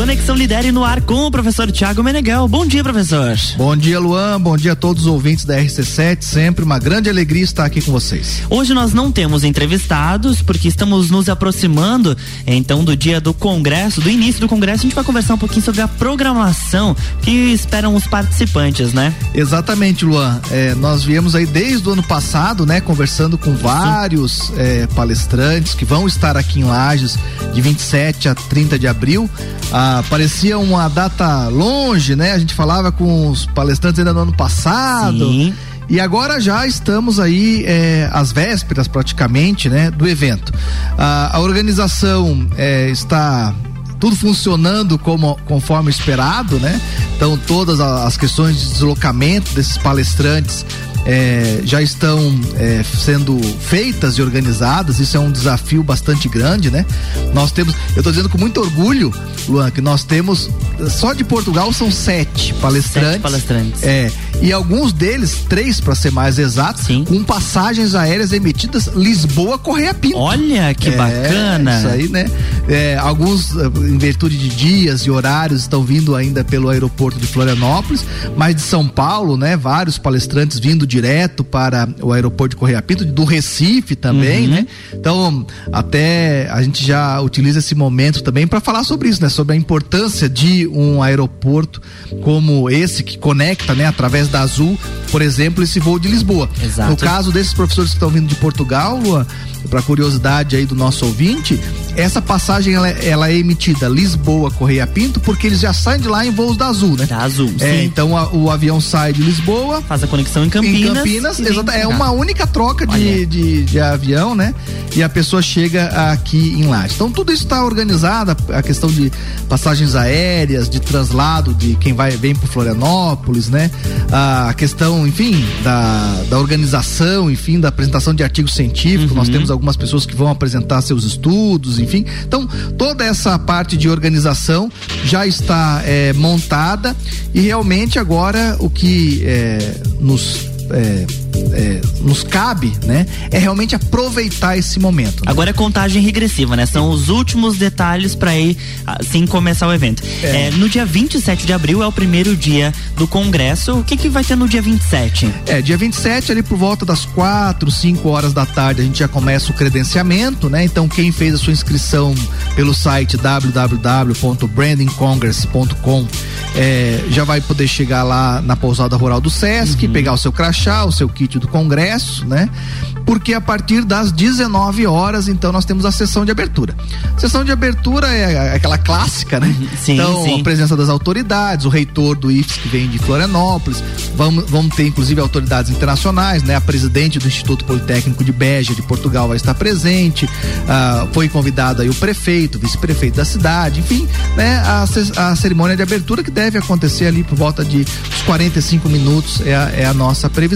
Conexão Lidere no ar com o professor Tiago Meneghel. Bom dia, professor. Bom dia, Luan. Bom dia a todos os ouvintes da RC7. Sempre uma grande alegria estar aqui com vocês. Hoje nós não temos entrevistados porque estamos nos aproximando então do dia do congresso, do início do congresso. A gente vai conversar um pouquinho sobre a programação que esperam os participantes, né? Exatamente, Luan. É, nós viemos aí desde o ano passado, né, conversando com vários é, palestrantes que vão estar aqui em Lages de 27 a 30 de abril. Ah, parecia uma data longe, né? A gente falava com os palestrantes ainda no ano passado. Sim. E agora já estamos aí é, às vésperas praticamente, né, do evento. Ah, a organização é, está tudo funcionando como conforme esperado, né? Então todas as questões de deslocamento desses palestrantes é, já estão é, sendo feitas e organizadas. Isso é um desafio bastante grande, né? Nós temos, eu estou dizendo com muito orgulho, Luan, que nós temos só de Portugal são sete palestrantes. Sete palestrantes. É, e alguns deles, três para ser mais exato, Sim. com passagens aéreas emitidas Lisboa Correia Pinto. Olha que É, bacana. Isso aí, né? É, alguns, eh, em virtude de dias e horários, estão vindo ainda pelo aeroporto de Florianópolis, mas de São Paulo, né? Vários palestrantes vindo direto para o aeroporto de Correia Pinto, do Recife também, Uhum. né? Então, até a gente já utiliza esse momento também para falar sobre isso, né? Sobre a importância de um aeroporto como esse que conecta, né? Através da Azul, por exemplo, esse voo de Lisboa. Exato. No caso desses professores que estão vindo de Portugal, Luan, para curiosidade aí do nosso ouvinte, essa passagem ela, é- ela é emitida Lisboa Correia Pinto porque eles já saem de lá em voos da Azul, né? Da Azul, É, sim. então a- o avião sai de Lisboa Faz a conexão em Campinas. em Campinas, exata- é uma única troca de, de, de avião, né? E a pessoa chega aqui em Lages. Então tudo isso está organizado, a questão de passagens aéreas, de translado de quem vai vem para Florianópolis, né? A questão, enfim, da, da organização, enfim, da apresentação de artigos científicos. Uhum. Nós temos algumas pessoas que vão apresentar seus estudos, enfim. Então toda essa parte de organização já está eh, montada e realmente agora o que eh, nos é, é, nos cabe, né? É realmente aproveitar esse momento. né? Agora é contagem regressiva, né? São os últimos detalhes para ir assim começar o evento. É. É, no dia 27 de abril é o primeiro dia do congresso. O que que vai ter no dia 27? É, dia 27, ali por volta das 4, 5 horas da tarde, a gente já começa o credenciamento, né? Então, quem fez a sua inscrição pelo site www.brandingcongress.com é, já vai poder chegar lá na pousada rural do Sesc, pegar o seu crachá, o seu kit do congresso, né? Porque a partir das 19 horas, então, nós temos a sessão de abertura. Sessão de abertura é aquela clássica, né? Sim, então, sim. a presença das autoridades, o reitor do IFES que vem de Florianópolis, vamos, vamos ter inclusive autoridades internacionais, né? A presidente do Instituto Politécnico de Beja, de Portugal, vai estar presente, ah, foi convidado aí o prefeito, vice-prefeito da cidade, enfim, né? A, a cerimônia de abertura que deve acontecer ali por volta de uns 45 minutos é a, é a nossa previsão.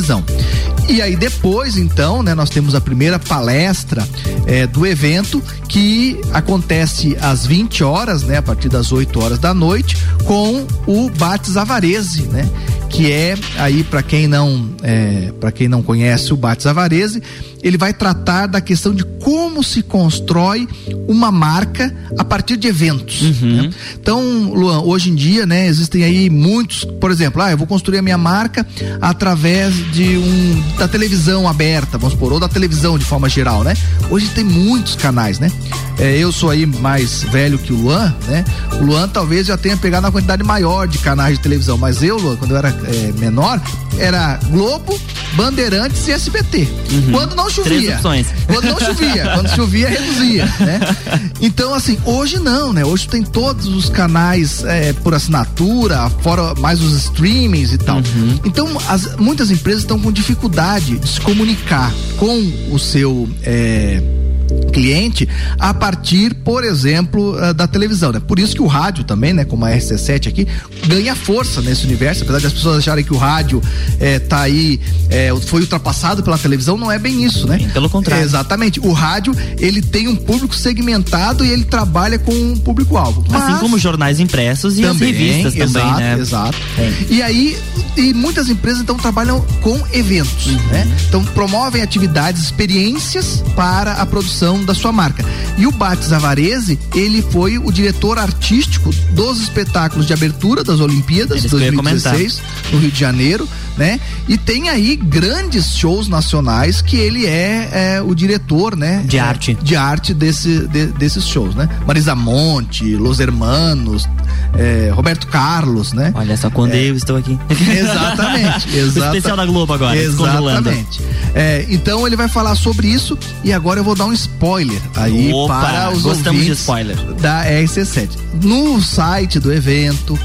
E aí depois, então, né, nós temos a primeira palestra eh, do evento que acontece às 20 horas, né, a partir das 8 horas da noite, com o Bates Avarese, né? Que é aí para quem não é, para quem não conhece o Bates Avarese, ele vai tratar da questão de como se constrói uma marca a partir de eventos. né? Então, Luan, hoje em dia, né, existem aí muitos, por exemplo, ah, eu vou construir a minha marca através de um da televisão aberta, vamos supor, ou da televisão de forma geral, né? Hoje tem muitos canais, né? É, eu sou aí mais velho que o Luan, né? O Luan talvez já tenha pegado uma quantidade maior de canais de televisão, mas eu, Luan, quando eu era é, menor, era Globo, Bandeirantes e SBT. Quando não chovia. Quando não chovia. Quando chovia, reduzia, né? Então, assim, hoje não, né? Hoje tem todos os canais é, por assinatura, fora mais os streamings e tal. Então, as- muitas empresas estão com dificuldade de se comunicar com o seu. é, cliente a partir, por exemplo, eh, da televisão, né? Por isso que o rádio também, né, como a RC7 aqui, ganha força nesse universo, apesar de as pessoas acharem que o rádio eh, tá aí, eh, foi ultrapassado pela televisão, não é bem isso, né? Bem pelo contrário. Exatamente. O rádio, ele tem um público segmentado e ele trabalha com um público-alvo. Assim como os jornais impressos e as revistas também, exato, né? Exato. É. E aí, e muitas empresas então trabalham com eventos, Uhum. né? Então promovem atividades, experiências para a produção construção da sua marca. E o Bates Avarese, ele foi o diretor artístico dos espetáculos de abertura das Olimpíadas de 2016 no Rio de Janeiro, né? E tem aí grandes shows nacionais que ele é, é o diretor, né? De arte. De arte desse, de, desses shows, né? Marisa Monte, Los Hermanos, é, Roberto Carlos, né? Olha só, quando é, eu estou aqui. Exatamente. exata, o especial da Globo agora. Exatamente. É, então ele vai falar sobre isso e agora eu vou dar um spoiler aí Opa, para os gostamos ouvintes de spoiler. da RC7. No site do evento,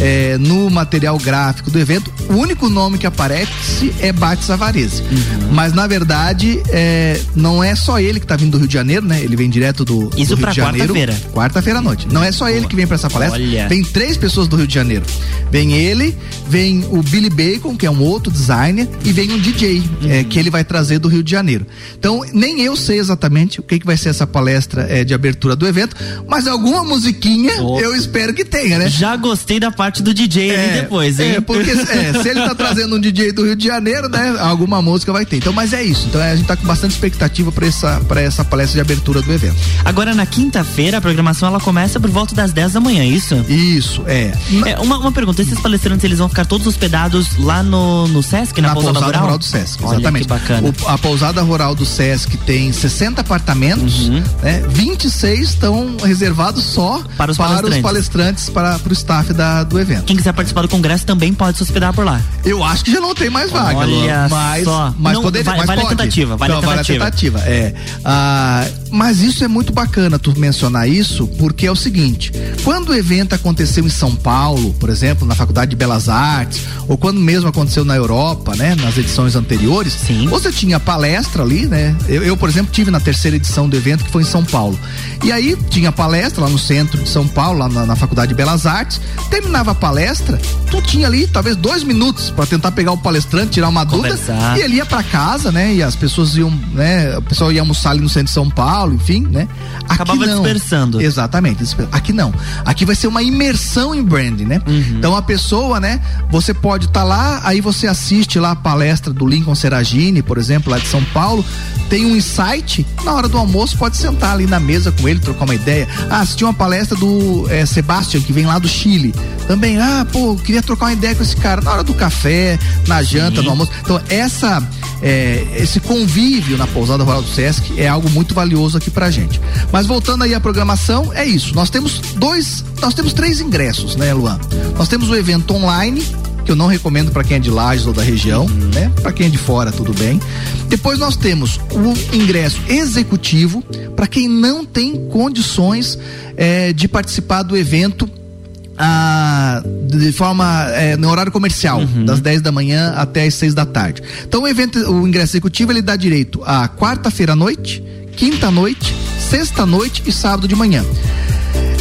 é, no material gráfico do evento, o único nome que aparece é Bates Avarese. Uhum. Mas na verdade, é, não é só ele que está vindo do Rio de Janeiro, né? Ele vem direto do, Isso do Rio de Janeiro. Quarta-feira. Quarta-feira à noite. Não é só ele que vem para essa palestra. Olha. Vem três pessoas do Rio de Janeiro. Vem ele, vem o Billy Bacon, que é um outro designer, e vem um DJ, uhum. é, que ele vai trazer do Rio de Janeiro. Então, nem eu sei exatamente o que, que vai ser essa palestra é, de abertura do evento, mas alguma musiquinha oh. eu espero que tenha, né? Já gostei da parte do DJ é, ali depois, hein? É, porque é, se ele tá trazendo um DJ do Rio de Janeiro, né? Alguma música vai ter. Então, mas é isso. Então a gente tá com bastante expectativa para essa, pra essa palestra de abertura do evento. Agora, na quinta-feira, a programação ela começa por volta das 10 da manhã, é isso? Isso, é. é uma, uma pergunta: esses palestrantes eles vão ficar todos hospedados lá no, no Sesc, na, na pousada, pousada rural? rural? do Sesc, Olha, exatamente. Que bacana. O, a pousada rural do Sesc tem 60 apartamentos, uhum. né? 26 estão reservados só para os para palestrantes, os palestrantes para, para o staff da, do evento. Quem quiser participar do congresso também pode se hospedar por lá. Eu acho que já não tem mais vaga, Olha mas, só. mas não, poderia, vale, mas vale pode. a tentativa, vale, então, a tentativa. Vale a tentativa, é. Ah, mas isso é muito bacana tu mencionar isso, porque é o seguinte, quando o evento aconteceu em São Paulo, por exemplo, na Faculdade de Belas Artes, ou quando mesmo aconteceu na Europa, né, nas edições anteriores, Sim. você tinha palestra ali, né? Eu, eu, por exemplo, tive na terceira edição do evento que foi em São Paulo. E aí tinha palestra lá no centro de São Paulo, lá na, na Faculdade de Belas Artes. Terminava a palestra, tu tinha ali talvez dois minutos para tentar pegar o palestrante, tirar uma Conversar. dúvida, e ele ia para casa, né? E as pessoas iam, né? O pessoal ia almoçar ali no centro de São Paulo, enfim, né? Aqui Acabava não. dispersando. Exatamente. Aqui não. Aqui vai ser uma imersão em branding, né? Uhum. Então a pessoa, né? Você pode estar tá lá, aí você assiste lá a palestra do Lincoln Seragini, por exemplo, lá de São Paulo, tem um insight, na hora do almoço pode sentar ali na mesa com ele, trocar uma ideia. Ah, assisti uma palestra do é, Sebastian, que vem lá do Chile. Também, ah, pô, queria trocar uma ideia com esse cara na hora do café, na janta, Sim. no almoço. Então, essa, é, esse convívio na pousada rural do Sesc é algo muito valioso aqui pra gente. Mas voltando aí à programação, é isso. Nós temos dois, nós temos três ingressos, né, Luan? Nós temos o evento online, que eu não recomendo para quem é de Lages ou da região, uhum. né? Para quem é de fora, tudo bem. Depois nós temos o ingresso executivo para quem não tem condições é, de participar do evento ah, de forma é, no horário comercial, uhum. das 10 da manhã até as 6 da tarde. Então o evento, o ingresso executivo ele dá direito a quarta-feira à noite, quinta à noite, sexta à noite e sábado de manhã.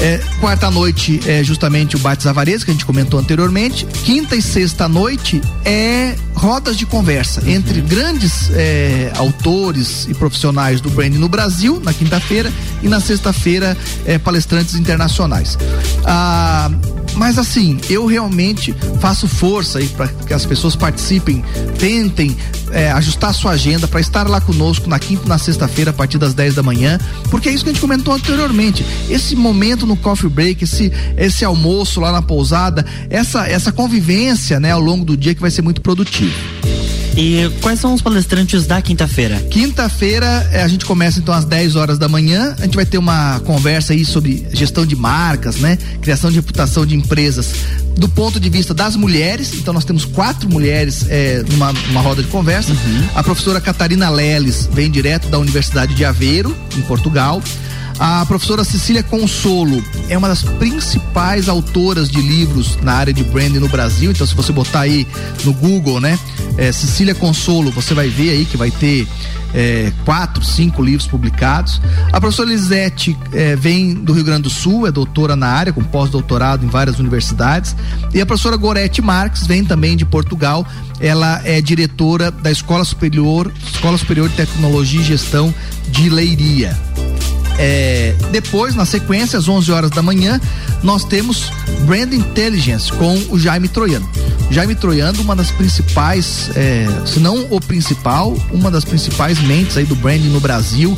É, quarta noite é justamente o Bates Avareza, que a gente comentou anteriormente. Quinta e sexta noite é rodas de conversa uhum. entre grandes é, autores e profissionais do branding no Brasil, na quinta-feira, e na sexta-feira é, palestrantes internacionais. Ah, mas assim, eu realmente faço força aí para que as pessoas participem, tentem é, ajustar a sua agenda para estar lá conosco na quinta e na sexta-feira a partir das 10 da manhã, porque é isso que a gente comentou anteriormente. Esse momento no coffee break, esse, esse almoço lá na pousada, essa, essa convivência né, ao longo do dia que vai ser muito produtivo. E quais são os palestrantes da quinta-feira? Quinta-feira eh, a gente começa então às 10 horas da manhã. A gente vai ter uma conversa aí sobre gestão de marcas, né? Criação de reputação de empresas do ponto de vista das mulheres. Então nós temos quatro mulheres é, numa, numa roda de conversa. Uhum. A professora Catarina Leles vem direto da Universidade de Aveiro, em Portugal. A professora Cecília Consolo é uma das principais autoras de livros na área de branding no Brasil. Então, se você botar aí no Google, né, é, Cecília Consolo, você vai ver aí que vai ter é, quatro, cinco livros publicados. A professora Lisete é, vem do Rio Grande do Sul, é doutora na área, com pós-doutorado em várias universidades. E a professora Gorete Marques vem também de Portugal. Ela é diretora da Escola Superior, Escola Superior de Tecnologia e Gestão de Leiria. É, depois, na sequência, às 11 horas da manhã, nós temos Brand Intelligence com o Jaime Troiano. Jaime Troiano, uma das principais, é, se não o principal, uma das principais mentes aí do branding no Brasil.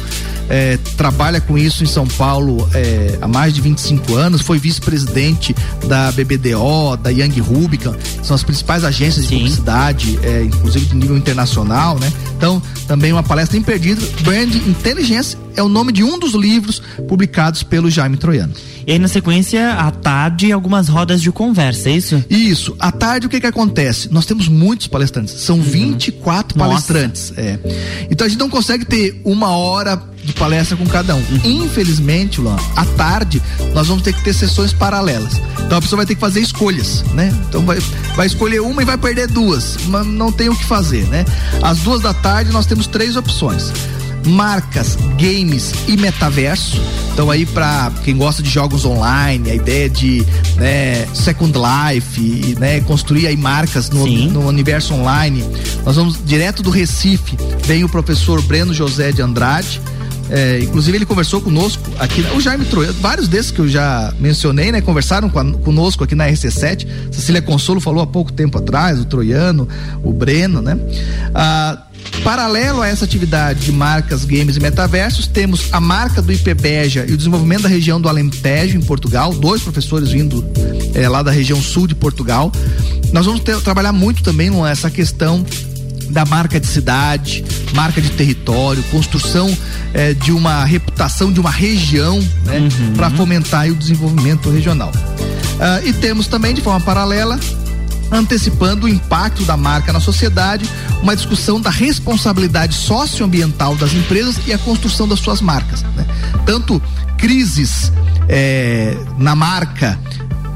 é, trabalha com isso em São Paulo é, há mais de 25 anos, foi vice-presidente da BBDO, da Young Rubicon, são as principais agências Sim. de publicidade, é, inclusive de nível internacional, né? Então, também uma palestra imperdível, Brand Inteligência é o nome de um dos livros publicados pelo Jaime Troiano. E aí, na sequência, à tarde, algumas rodas de conversa, é isso? Isso. À tarde, o que que acontece? Nós temos muitos palestrantes. São uhum. 24 Nossa. palestrantes. É. Então a gente não consegue ter uma hora de palestra com cada um. Uhum. Infelizmente, Luan, à tarde, nós vamos ter que ter sessões paralelas. Então a pessoa vai ter que fazer escolhas, né? Então vai, vai escolher uma e vai perder duas. Mas não tem o que fazer, né? Às duas da tarde, nós temos três opções marcas, games e metaverso. Então aí para quem gosta de jogos online, a ideia de né, Second Life e né, construir aí marcas no, no, universo online. Nós vamos direto do Recife, vem o professor Breno José de Andrade. É, inclusive ele conversou conosco aqui, o Jaime Troiano, vários desses que eu já mencionei, né? Conversaram com a, conosco aqui na RC7. Cecília Consolo falou há pouco tempo atrás, o Troiano, o Breno, né? Ah, Paralelo a essa atividade de marcas, games e metaversos, temos a marca do IPBEJA e o desenvolvimento da região do Alentejo, em Portugal, dois professores vindo é, lá da região sul de Portugal. Nós vamos ter, trabalhar muito também nessa questão da marca de cidade, marca de território, construção é, de uma reputação de uma região, né, uhum. para fomentar o desenvolvimento regional. Uh, e temos também, de forma paralela, antecipando o impacto da marca na sociedade, uma discussão da responsabilidade socioambiental das empresas e a construção das suas marcas. Né? Tanto crises é, na marca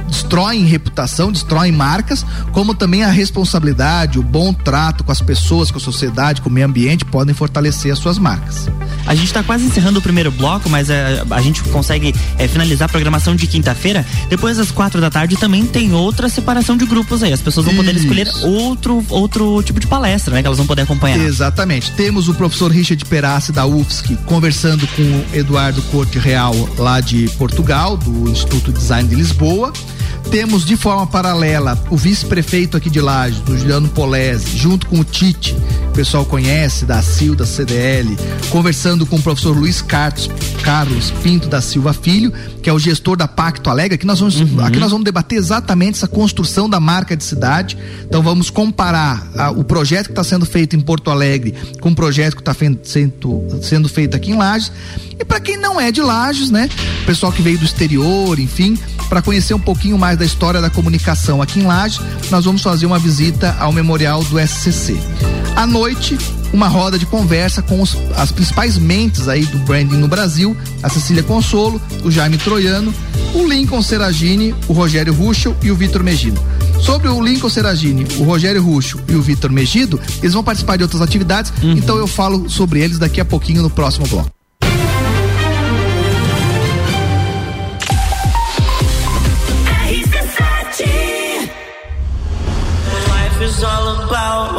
destroem reputação, destroem marcas, como também a responsabilidade, o bom trato com as pessoas, com a sociedade, com o meio ambiente podem fortalecer as suas marcas. A gente está quase encerrando o primeiro bloco, mas é, a gente consegue é, finalizar a programação de quinta-feira. Depois das quatro da tarde também tem outra separação de grupos aí. As pessoas vão Isso. poder escolher outro, outro tipo de palestra, né? Que elas vão poder acompanhar. Exatamente. Temos o professor Richard Perassi da UFSC conversando com o Eduardo Corte Real lá de Portugal, do Instituto Design de Lisboa. Temos de forma paralela o vice-prefeito aqui de Lages, do Juliano Polese, junto com o Tite, que o pessoal conhece, da CIL, da CDL, conversando com o professor Luiz Carlos, Carlos Pinto da Silva Filho, que é o gestor da Pacto Alegre. Aqui nós vamos, uhum. aqui nós vamos debater exatamente essa construção da marca de cidade. Então vamos comparar a, o projeto que está sendo feito em Porto Alegre com o projeto que está sendo, sendo feito aqui em Lages. E para quem não é de Lages, né? O pessoal que veio do exterior, enfim, para conhecer um pouquinho mais da história da comunicação aqui em Lages, nós vamos fazer uma visita ao memorial do SCC. À noite, uma roda de conversa com os, as principais mentes aí do branding no Brasil, a Cecília Consolo, o Jaime Troiano, o Lincoln Seragini, o Rogério Ruschel e o Vitor Megido. Sobre o Lincoln Seragini, o Rogério Ruschel e o Vitor Megido, eles vão participar de outras atividades, uhum. então eu falo sobre eles daqui a pouquinho no próximo bloco.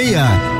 meia.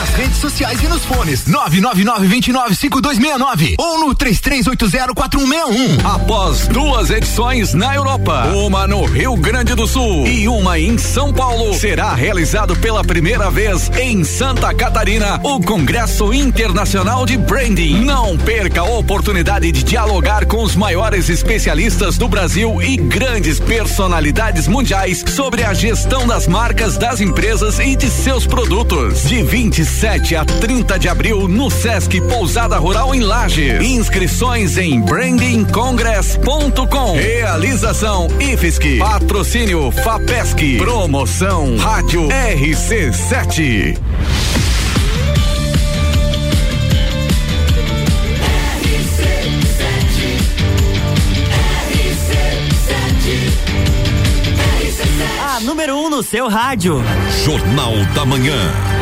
Nas redes sociais e nos fones 999-295269 ou no 33804161. Após duas edições na Europa, uma no Rio Grande do Sul e uma em São Paulo, será realizado pela primeira vez em Santa Catarina o Congresso Internacional de Branding. Não perca a oportunidade de dialogar com os maiores especialistas do Brasil e grandes personalidades mundiais sobre a gestão das marcas das empresas e de seus produtos. De 27 a 30 de abril no Sesc Pousada Rural em Lages. Inscrições em brandingcongress.com. Realização IFSC. Patrocínio FAPESC. Promoção Rádio RC7. A número 1 um no seu rádio. Jornal da Manhã.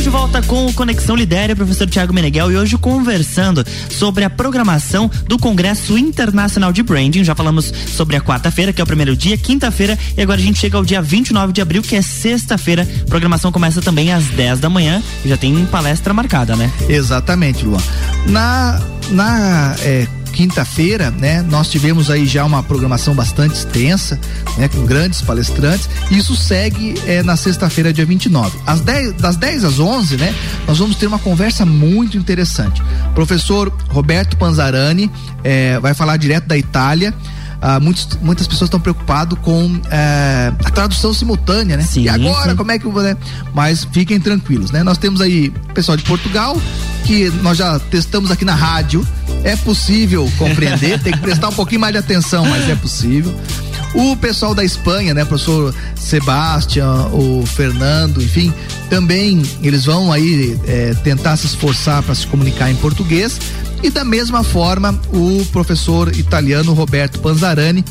Estamos de volta com o Conexão Lidere, professor Tiago Meneghel, e hoje conversando sobre a programação do Congresso Internacional de Branding. Já falamos sobre a quarta-feira, que é o primeiro dia, quinta-feira, e agora a gente chega ao dia 29 de abril, que é sexta-feira. Programação começa também às 10 da manhã e já tem palestra marcada, né? Exatamente, Luan. Na, na é, quinta-feira, né, nós tivemos aí já uma programação bastante extensa, né, com grandes palestrantes. Isso segue é, na sexta-feira, dia 29. Às 10, das 10 às 11, né, nós vamos ter uma conversa muito interessante. Professor Roberto Panzarani é, vai falar direto da Itália. Ah, muitos, muitas pessoas estão preocupadas com eh, a tradução simultânea, né? Sim, e agora, sim. como é que eu vou, né? Mas fiquem tranquilos, né? Nós temos aí pessoal de Portugal, que nós já testamos aqui na rádio. É possível compreender, tem que prestar um pouquinho mais de atenção, mas é possível. O pessoal da Espanha, né, professor Sebastian, o Fernando, enfim, também eles vão aí eh, tentar se esforçar para se comunicar em português. E da mesma forma, o professor italiano Roberto Panzarani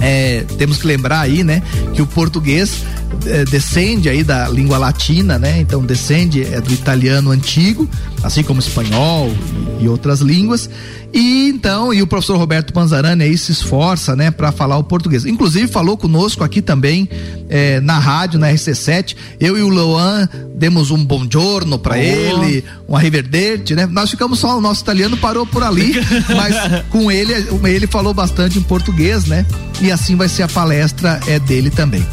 é, temos que lembrar aí, né, que o português é, descende aí da língua latina, né? Então descende é do italiano antigo, assim como espanhol e outras línguas. E então, e o professor Roberto Panzarani aí se esforça, né, para falar o português. Inclusive falou conosco aqui também é, na rádio, na RC7. Eu e o Luan demos um bom giorno para ele, um arrivederci, né? Nós ficamos só o nosso italiano parou por ali, mas com ele ele falou bastante em português, né? E assim vai ser a palestra é dele também.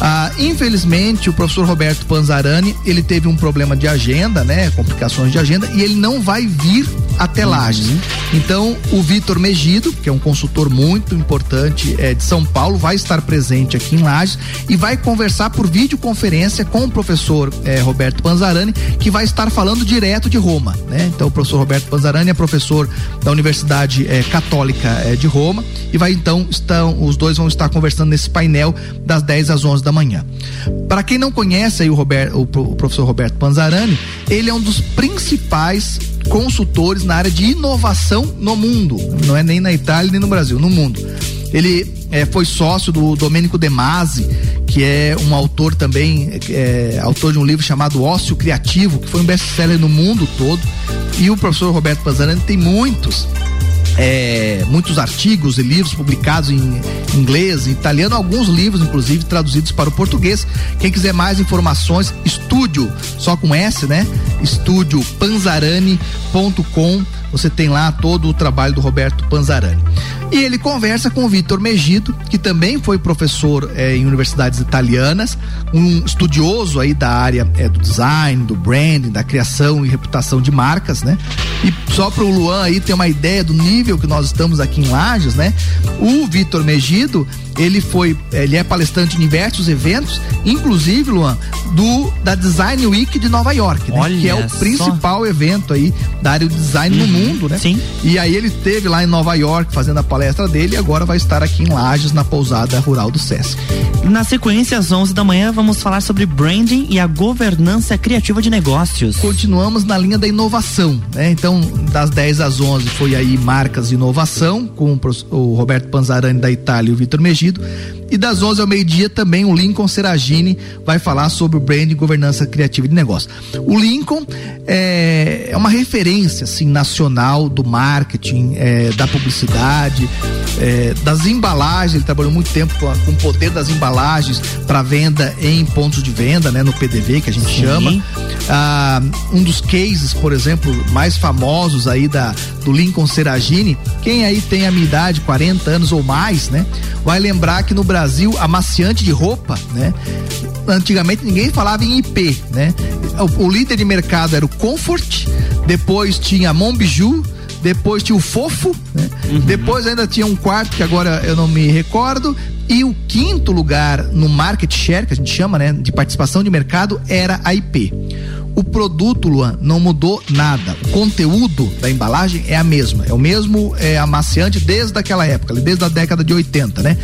Ah, infelizmente, o professor Roberto Panzarani, ele teve um problema de agenda, né? Complicações de agenda, e ele não vai vir até Lages. Então, o Vitor Megido, que é um consultor muito importante é, de São Paulo, vai estar presente aqui em Lages e vai conversar por videoconferência com o professor é, Roberto Panzarani, que vai estar falando direto de Roma, né? Então, o professor Roberto Panzarani é professor da Universidade é, Católica é, de Roma e vai então, estão, os dois vão estar conversando nesse painel das 10 às 11 da manhã. Para quem não conhece aí o, pro- o professor Roberto Panzarani, ele é um dos principais consultores na área de inovação no mundo. Não é nem na Itália nem no Brasil, no mundo. Ele eh, foi sócio do Domênico De Masi, que é um autor também, é, autor de um livro chamado Ócio Criativo, que foi um best-seller no mundo todo. E o professor Roberto Panzarani tem muitos é, muitos artigos e livros publicados em inglês, em italiano, alguns livros, inclusive, traduzidos para o português. Quem quiser mais informações, estúdio, só com S, né? Estúdio panzarani.com. Você tem lá todo o trabalho do Roberto Panzarani. E ele conversa com o Vitor Megido, que também foi professor eh, em universidades italianas, um estudioso aí da área eh, do design, do branding, da criação e reputação de marcas, né? E só para o Luan aí ter uma ideia do nível que nós estamos aqui em Lages, né? O Vitor Megido, ele foi, ele é palestrante em diversos eventos, inclusive, Luan, do da Design Week de Nova York, né? Olha que é o só. principal evento aí da área do design no mundo, né? sim. E aí ele esteve lá em Nova York fazendo a palestra dele e agora vai estar aqui em Lages, na pousada rural do Sesc. Na sequência, às 11 da manhã, vamos falar sobre branding e a governança criativa de negócios. Continuamos na linha da inovação, né? Então das 10 às 11 foi aí Marcas e Inovação, com o Roberto Panzarani da Itália e o Vitor Megido. E das 11 ao meio-dia também o Lincoln Seragini vai falar sobre o branding e governança criativa de negócio. O Lincoln é, é uma referência assim, nacional do marketing, é, da publicidade, é, das embalagens. Ele trabalhou muito tempo com, com o poder das embalagens para venda em pontos de venda, né, no PDV que a gente Sim. chama. Ah, um dos cases, por exemplo, mais famosos aí da do Lincoln Seragini, quem aí tem a minha idade, 40 anos ou mais, né, vai lembrar que no Brasil amaciante de roupa, né? Antigamente ninguém falava em IP, né? O, o líder de mercado era o Comfort, depois tinha Monbiju, depois tinha o Fofo, né? Uhum. Depois ainda tinha um quarto que agora eu não me recordo, e o quinto lugar no market share, que a gente chama, né, de participação de mercado, era a IP. O produto, Luan, não mudou nada. O conteúdo da embalagem é a mesma. É o mesmo é, amaciante desde aquela época, desde a década de 80, né?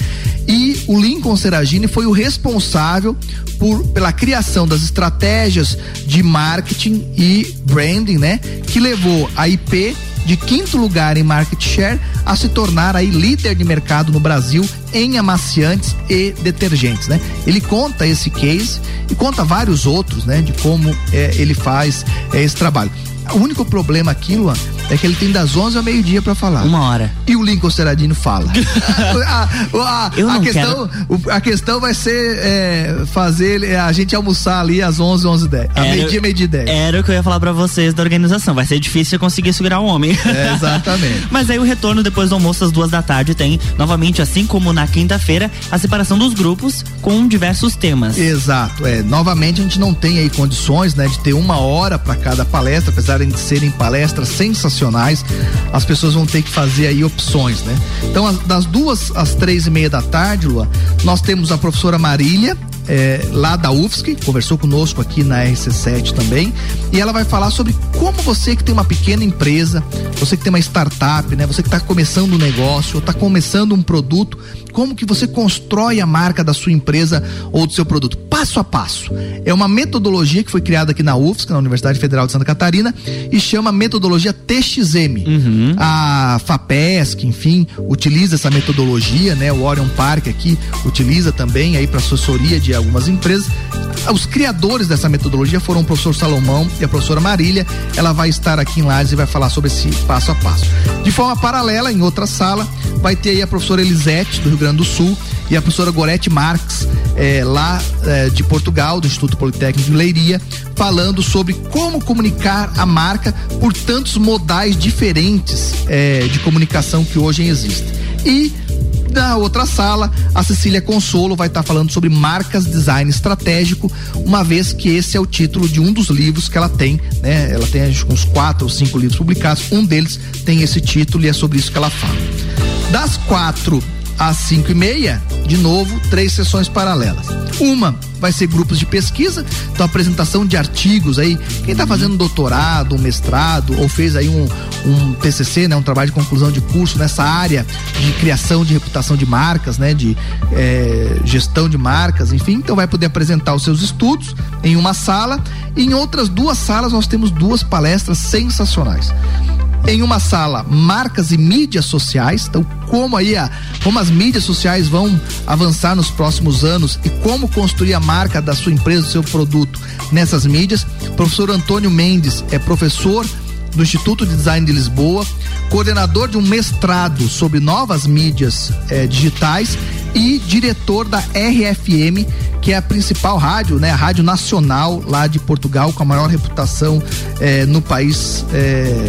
E o Lincoln Seragini foi o responsável por, pela criação das estratégias de marketing e branding, né? Que levou a IP de quinto lugar em market share a se tornar aí líder de mercado no Brasil em amaciantes e detergentes, né? Ele conta esse case e conta vários outros, né? De como é, ele faz é, esse trabalho. O único problema aqui, Luan, é que ele tem das 11 ao meio-dia para falar. Uma hora. E o Lincoln Seradino fala. a, a, a, a questão, quero... a questão vai ser é, fazer a gente almoçar ali às 11, 11 10. A meio-dia, meio-dia 10. Era o que eu ia falar para vocês da organização. Vai ser difícil conseguir segurar o homem. É, exatamente. Mas aí o retorno depois do almoço às duas da tarde tem, novamente, assim como na quinta-feira, a separação dos grupos com diversos temas. Exato. É, novamente a gente não tem aí condições, né, de ter uma hora para cada palestra, apesar de serem palestras sensacionais as pessoas vão ter que fazer aí opções, né? Então, das duas às três e meia da tarde, Lua, nós temos a professora Marília, é, lá da UFSC, conversou conosco aqui na RC7 também, e ela vai falar sobre como você que tem uma pequena empresa, você que tem uma startup, né, você que está começando um negócio, ou está começando um produto, como que você constrói a marca da sua empresa ou do seu produto, passo a passo. É uma metodologia que foi criada aqui na UFSC, na Universidade Federal de Santa Catarina, e chama metodologia TXM. Uhum. A FAPESC, enfim, utiliza essa metodologia, né? O Orion Park aqui utiliza também aí para assessoria de algumas empresas. Os criadores dessa metodologia foram o professor Salomão e a professora Marília. Ela vai estar aqui em Lages e vai falar sobre esse passo a passo. De forma paralela, em outra sala, vai ter aí a professora Elisete, do Rio Grande do Sul, e a professora Gorete Marques, é, lá é, de Portugal, do Instituto Politécnico de Leiria, falando sobre como comunicar a marca por tantos modais diferentes é, de comunicação que hoje existem. E na outra sala, a Cecília Consolo vai estar tá falando sobre marcas design estratégico, uma vez que esse é o título de um dos livros que ela tem, né? Ela tem acho, uns quatro ou cinco livros publicados, um deles tem esse título e é sobre isso que ela fala. Das quatro às 5 e meia, de novo, três sessões paralelas. Uma vai ser grupos de pesquisa, então apresentação de artigos aí. Quem está fazendo doutorado, mestrado, ou fez aí um, um TCC, né, um trabalho de conclusão de curso nessa área de criação de reputação de marcas, né, de é, gestão de marcas, enfim, então vai poder apresentar os seus estudos em uma sala. E em outras duas salas nós temos duas palestras sensacionais em uma sala marcas e mídias sociais. Então, como aí a, como as mídias sociais vão avançar nos próximos anos e como construir a marca da sua empresa, do seu produto nessas mídias. O professor Antônio Mendes é professor do Instituto de Design de Lisboa, coordenador de um mestrado sobre novas mídias eh, digitais e diretor da RFM, que é a principal rádio, né, a rádio nacional lá de Portugal, com a maior reputação eh, no país. Eh,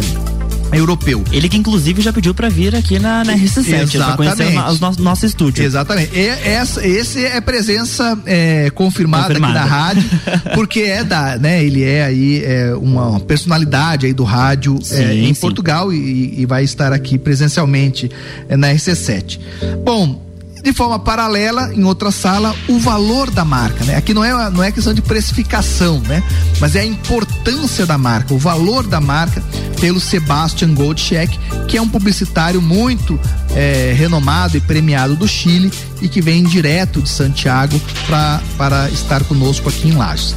europeu. Ele que inclusive já pediu para vir aqui na, na RC7 para conhecer o nosso, nosso estúdio. Exatamente. E, essa, esse é presença é, confirmada, confirmada, aqui na rádio, porque é da, né? Ele é aí é, uma personalidade aí do rádio é, sim, é, em sim. Portugal e, e, vai estar aqui presencialmente é, na RC7. Bom, de forma paralela, em outra sala, o valor da marca, né? Aqui não é, não é questão de precificação, né? Mas é a importância da marca, o valor da marca pelo Sebastian Goldcheck, que é um publicitário muito é, renomado e premiado do Chile e que vem direto de Santiago para estar conosco aqui em Lages.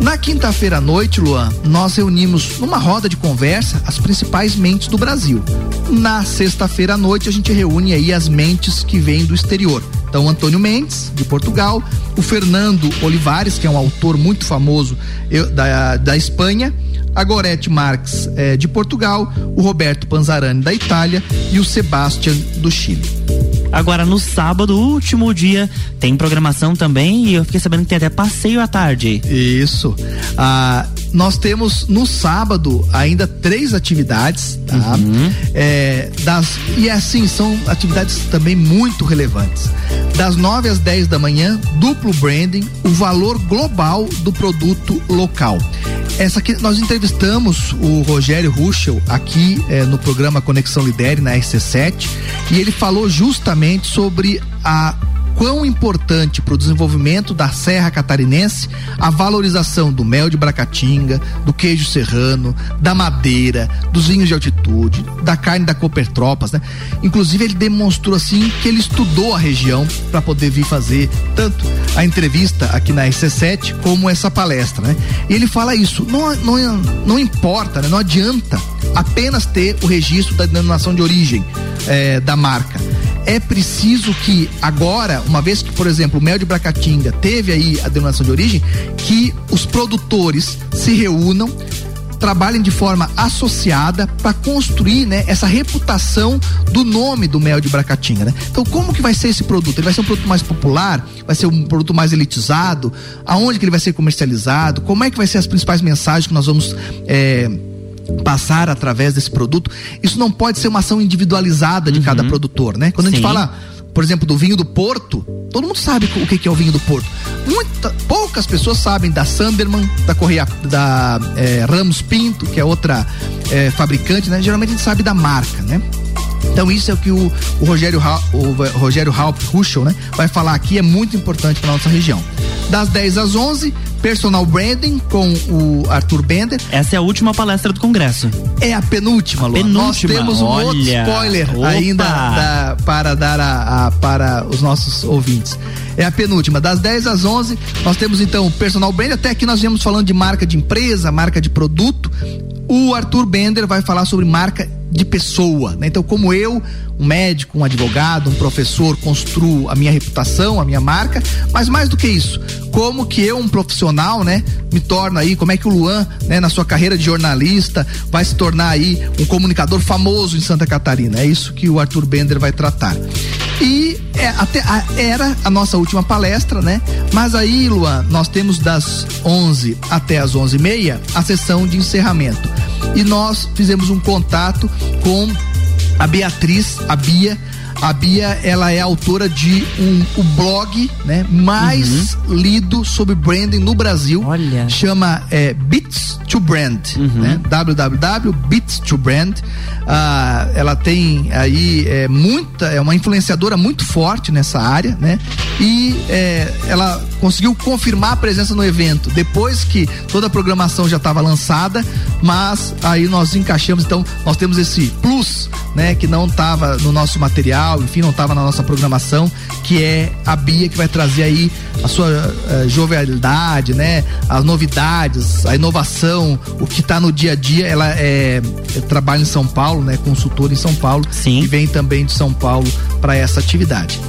Na quinta-feira à noite, Luan, nós reunimos numa roda de conversa as principais mentes do Brasil. Na sexta-feira à noite, a gente reúne aí as mentes que vêm do exterior. Então, Antônio Mendes, de Portugal, o Fernando Olivares, que é um autor muito famoso eu, da, da Espanha, a Gorete Marques eh, de Portugal, o Roberto Panzarani da Itália e o Sebastian do Chile. Agora, no sábado, último dia, tem programação também e eu fiquei sabendo que tem até passeio à tarde. Isso. Ah, nós temos no sábado ainda três atividades, tá? Uhum. É, das, e assim, são atividades também muito relevantes. Das 9 às 10 da manhã, duplo branding, o valor global do produto local. Essa aqui, nós entrevistamos o Rogério Ruschel aqui eh, no programa Conexão Lidere na RC7 e ele falou justamente sobre a quão importante para o desenvolvimento da Serra Catarinense a valorização do mel de Bracatinga, do queijo serrano, da madeira, dos vinhos de altitude, da carne da Copertropas, né? Inclusive ele demonstrou assim que ele estudou a região para poder vir fazer tanto a entrevista aqui na RC7 como essa palestra, né? E ele fala isso, não, não, não importa, né? não adianta apenas ter o registro da denominação de origem eh, da marca é preciso que agora, uma vez que, por exemplo, o mel de Bracatinga teve aí a denominação de origem, que os produtores se reúnam, trabalhem de forma associada para construir né, essa reputação do nome do mel de Bracatinga. Né? Então, como que vai ser esse produto? Ele vai ser um produto mais popular? Vai ser um produto mais elitizado? Aonde que ele vai ser comercializado? Como é que vai ser as principais mensagens que nós vamos é, passar através desse produto. Isso não pode ser uma ação individualizada de uhum. cada produtor, né? Quando Sim. a gente fala, por exemplo, do vinho do Porto, todo mundo sabe o que, é o vinho do Porto. Muita, poucas pessoas sabem da Sanderman, da Correia, da é, Ramos Pinto, que é outra é, fabricante, né? Geralmente a gente sabe da marca, né? Então isso é o que o, o Rogério o Rogério Halp Ruschel, né, vai falar aqui é muito importante para nossa região. Das 10 às 11, personal branding com o Arthur Bender. Essa é a última palestra do congresso. É a penúltima, Lu. Nós temos um Olha. outro spoiler Opa. ainda da, para dar a, a, para os nossos ouvintes. É a penúltima, das 10 às 11, nós temos então o personal branding, até aqui nós viemos falando de marca de empresa, marca de produto. O Arthur Bender vai falar sobre marca de pessoa, né? Então, como eu, um médico, um advogado, um professor, construo a minha reputação, a minha marca, mas mais do que isso, como que eu, um profissional, né, me torno aí, como é que o Luan, né, na sua carreira de jornalista, vai se tornar aí um comunicador famoso em Santa Catarina. É isso que o Arthur Bender vai tratar. E é, até a, era a nossa última palestra, né? Mas aí, Luan, nós temos das 11 até as 11h30 a sessão de encerramento. E nós fizemos um contato com a Beatriz, a Bia, a Bia, ela é autora de um o blog, né, mais uhum. lido sobre branding no Brasil. Olha. Chama é, Bits to Brand, uhum. né? www.bits to Brand. Ah, ela tem aí é, muita, é uma influenciadora muito forte nessa área, né? E é, ela conseguiu confirmar a presença no evento depois que toda a programação já estava lançada, mas aí nós encaixamos, então nós temos esse plus, né? Que não estava no nosso material, enfim, não estava na nossa programação, que é a Bia que vai trazer aí a sua uh, jovialidade, né? As novidades, a inovação, o que está no dia a dia. Ela é, é trabalha em São Paulo, né? Consultora em São Paulo Sim. e vem também de São Paulo para essa atividade.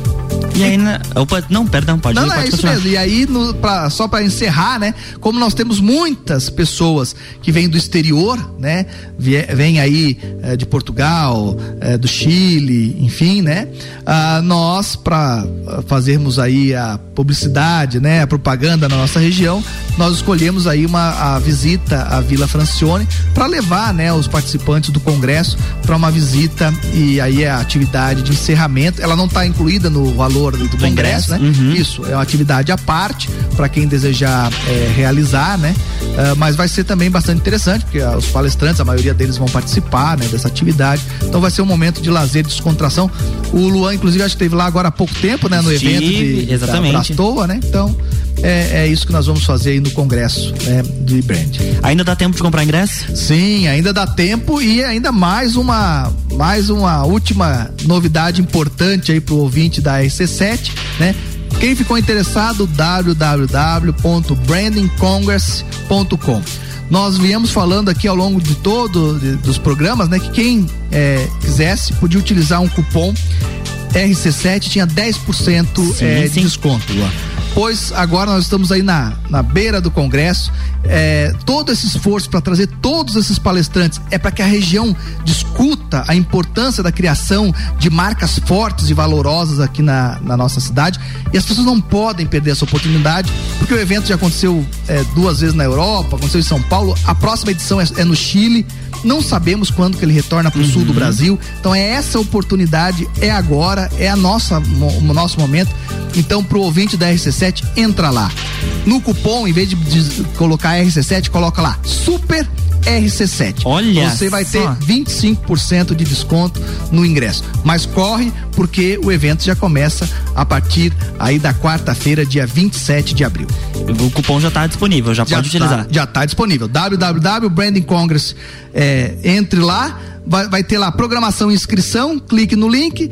E aí, na, opa, não, perdão, pode Não, não, é isso mesmo. E aí, no, pra, só para encerrar, né? Como nós temos muitas pessoas que vêm do exterior, né? Vêm aí é, de Portugal, é, do Chile, enfim, né? Ah, nós, para fazermos aí a publicidade, né? A propaganda na nossa região, nós escolhemos aí uma a visita à Vila Francione para levar, né? Os participantes do congresso para uma visita e aí é a atividade de encerramento. Ela não está incluída no valor do, do congresso, né? Uhum. Isso, é uma atividade à parte para quem desejar é, realizar, né? Uh, mas vai ser também bastante interessante, porque uh, os palestrantes, a maioria deles vão participar, né? Dessa atividade. Então vai ser um momento de lazer, de descontração. O Luan, inclusive, acho que esteve lá agora há pouco tempo, né? No Estive, evento de, exatamente. da Brastoa, né? Então é, é, isso que nós vamos fazer aí no congresso né, de brand. Ainda dá tempo de comprar ingresso? Sim, ainda dá tempo e ainda mais uma mais uma última novidade importante aí pro ouvinte da RC7, né? Quem ficou interessado, www.brandingcongress.com. Nós viemos falando aqui ao longo de todo de, dos programas, né, que quem é, quisesse podia utilizar um cupom RC7 tinha 10% é, de desconto. Pois agora nós estamos aí na, na beira do Congresso. É, todo esse esforço para trazer todos esses palestrantes é para que a região discuta a importância da criação de marcas fortes e valorosas aqui na, na nossa cidade. E as pessoas não podem perder essa oportunidade, porque o evento já aconteceu é, duas vezes na Europa, aconteceu em São Paulo. A próxima edição é, é no Chile. Não sabemos quando que ele retorna para o uhum. sul do uhum. Brasil. Então é essa oportunidade, é agora, é a nossa, o nosso momento. Então, pro ouvinte da RC7, entra lá. No cupom, em vez de, de colocar RC7, coloca lá Super RC7. Olha Você vai ter 25% de desconto no ingresso. Mas corre porque o evento já começa a partir aí da quarta-feira, dia 27 de abril. O cupom já está disponível, já, já pode tá, utilizar. Já está disponível. www.brandingcongress. É, entre lá, vai, vai ter lá programação e inscrição, clique no link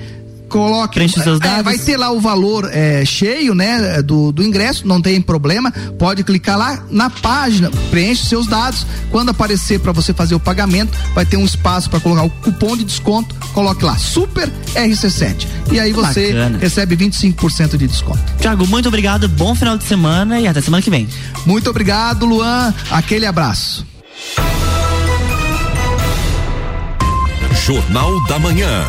coloque. Preenche seus dados. É, vai ter lá o valor é, cheio, né? Do, do ingresso, não tem problema. Pode clicar lá na página, preenche seus dados. Quando aparecer para você fazer o pagamento, vai ter um espaço para colocar o cupom de desconto. Coloque lá, Super RC7. E aí você Bacana. recebe 25% de desconto. Tiago, muito obrigado, bom final de semana e até semana que vem. Muito obrigado, Luan. Aquele abraço. Jornal da Manhã.